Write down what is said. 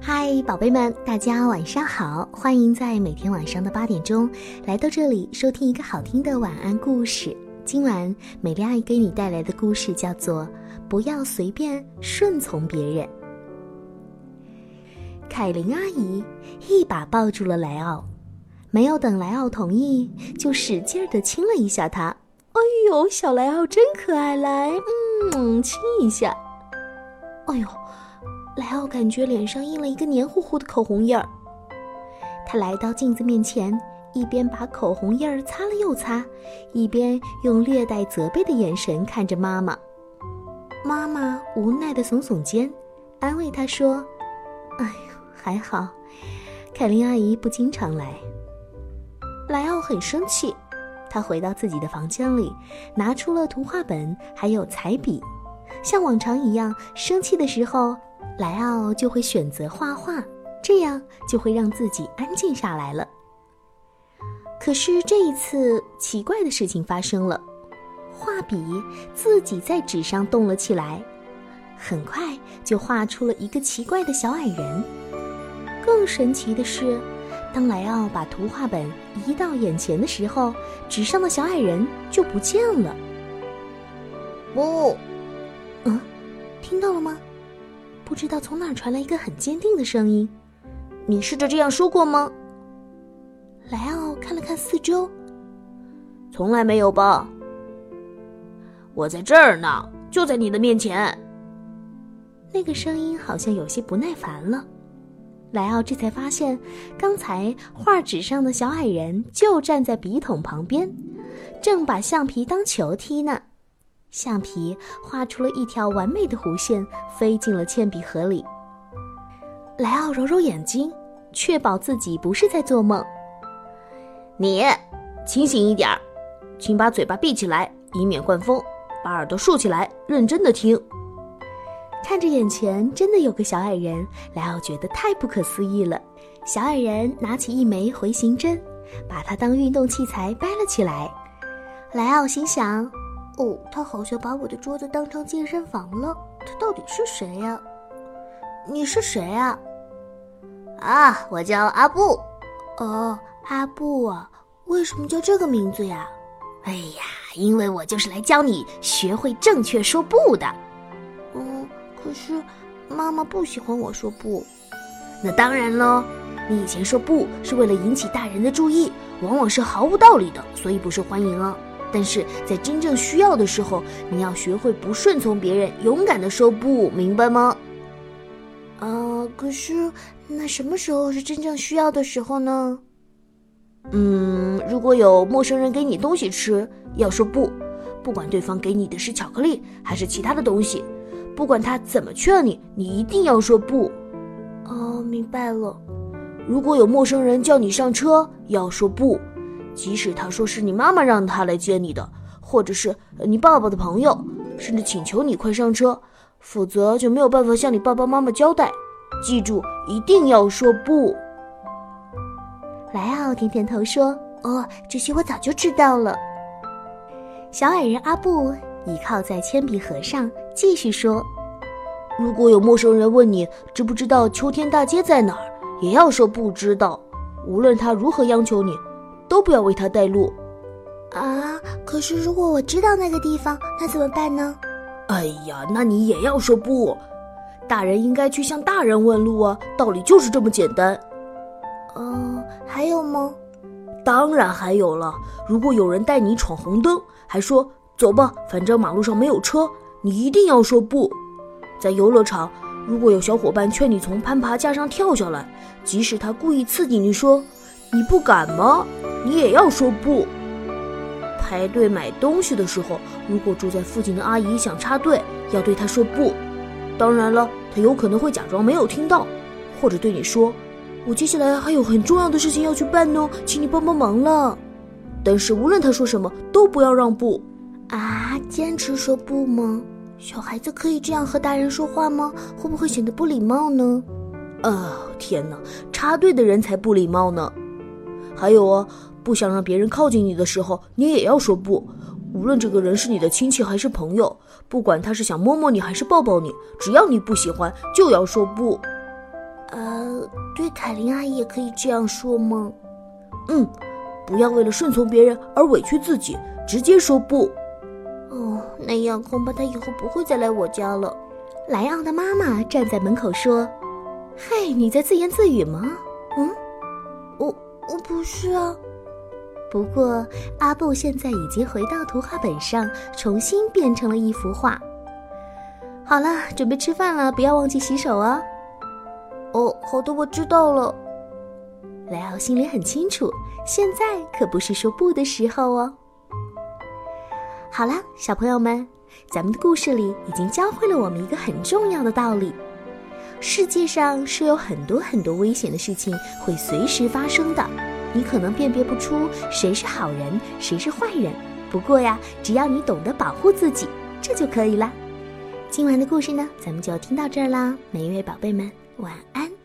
嗨，宝贝们，大家晚上好！欢迎在每天晚上的八点钟来到这里收听一个好听的晚安故事。今晚美丽阿姨给你带来的故事叫做《不要随便顺从别人》。凯琳阿姨一把抱住了莱奥，没有等莱奥同意，就使劲的亲了一下他。哎呦，小莱奥真可爱，来，嗯，亲一下。哎呦。莱奥感觉脸上印了一个黏糊糊的口红印儿。他来到镜子面前，一边把口红印儿擦了又擦，一边用略带责备的眼神看着妈妈。妈妈无奈的耸耸肩，安慰他说：“哎呦，还好，凯琳阿姨不经常来。”莱奥很生气，他回到自己的房间里，拿出了图画本还有彩笔，像往常一样，生气的时候。莱奥就会选择画画，这样就会让自己安静下来了。可是这一次，奇怪的事情发生了，画笔自己在纸上动了起来，很快就画出了一个奇怪的小矮人。更神奇的是，当莱奥把图画本移到眼前的时候，纸上的小矮人就不见了。不，嗯，听到了吗？不知道从哪儿传来一个很坚定的声音：“你试着这样说过吗？”莱奥看了看四周，从来没有吧。我在这儿呢，就在你的面前。那个声音好像有些不耐烦了。莱奥这才发现，刚才画纸上的小矮人就站在笔筒旁边，正把橡皮当球踢呢。橡皮画出了一条完美的弧线，飞进了铅笔盒里。莱奥揉揉眼睛，确保自己不是在做梦。你清醒一点儿，请把嘴巴闭起来，以免灌风；把耳朵竖起来，认真的听。看着眼前真的有个小矮人，莱奥觉得太不可思议了。小矮人拿起一枚回形针，把它当运动器材掰了起来。莱奥心想。哦，他好像把我的桌子当成健身房了。他到底是谁呀？你是谁啊？啊，我叫阿布。哦，阿布啊，为什么叫这个名字呀？哎呀，因为我就是来教你学会正确说不的。嗯，可是妈妈不喜欢我说不。那当然喽，你以前说不是为了引起大人的注意，往往是毫无道理的，所以不受欢迎啊。但是在真正需要的时候，你要学会不顺从别人，勇敢的说不，明白吗？啊，可是那什么时候是真正需要的时候呢？嗯，如果有陌生人给你东西吃，要说不，不管对方给你的是巧克力还是其他的东西，不管他怎么劝你，你一定要说不。哦，明白了。如果有陌生人叫你上车，要说不。即使他说是你妈妈让他来接你的，或者是你爸爸的朋友，甚至请求你快上车，否则就没有办法向你爸爸妈妈交代。记住，一定要说不。莱奥点点头说：“哦，这些我早就知道了。”小矮人阿布倚靠在铅笔盒上，继续说：“如果有陌生人问你知不知道秋天大街在哪儿，也要说不知道，无论他如何央求你。”都不要为他带路，啊！可是如果我知道那个地方，那怎么办呢？哎呀，那你也要说不。大人应该去向大人问路啊，道理就是这么简单。嗯，还有吗？当然还有了。如果有人带你闯红灯，还说走吧，反正马路上没有车，你一定要说不。在游乐场，如果有小伙伴劝你从攀爬架上跳下来，即使他故意刺激你说，你不敢吗？你也要说不。排队买东西的时候，如果住在附近的阿姨想插队，要对她说不。当然了，她有可能会假装没有听到，或者对你说：“我接下来还有很重要的事情要去办呢，请你帮帮忙了。”但是无论她说什么，都不要让步。啊，坚持说不吗？小孩子可以这样和大人说话吗？会不会显得不礼貌呢？哦，天哪，插队的人才不礼貌呢。还有啊。不想让别人靠近你的时候，你也要说不。无论这个人是你的亲戚还是朋友，不管他是想摸摸你还是抱抱你，只要你不喜欢，就要说不。呃，对凯琳阿姨也可以这样说吗？嗯，不要为了顺从别人而委屈自己，直接说不。哦，那样恐怕他以后不会再来我家了。莱昂的妈妈站在门口说：“嘿，你在自言自语吗？”“嗯，我我不是啊。”不过阿布现在已经回到图画本上，重新变成了一幅画。好了，准备吃饭了，不要忘记洗手哦。哦，好的，我知道了。莱奥心里很清楚，现在可不是说不的时候哦。好了，小朋友们。咱们的故事里已经教会了我们一个很重要的道理：世界上是有很多很多危险的事情会随时发生的，你可能辨别不出谁是好人，谁是坏人。不过呀，只要你懂得保护自己，这就可以了。今晚的故事呢，咱们就听到这儿啦，每一位宝贝们，晚安。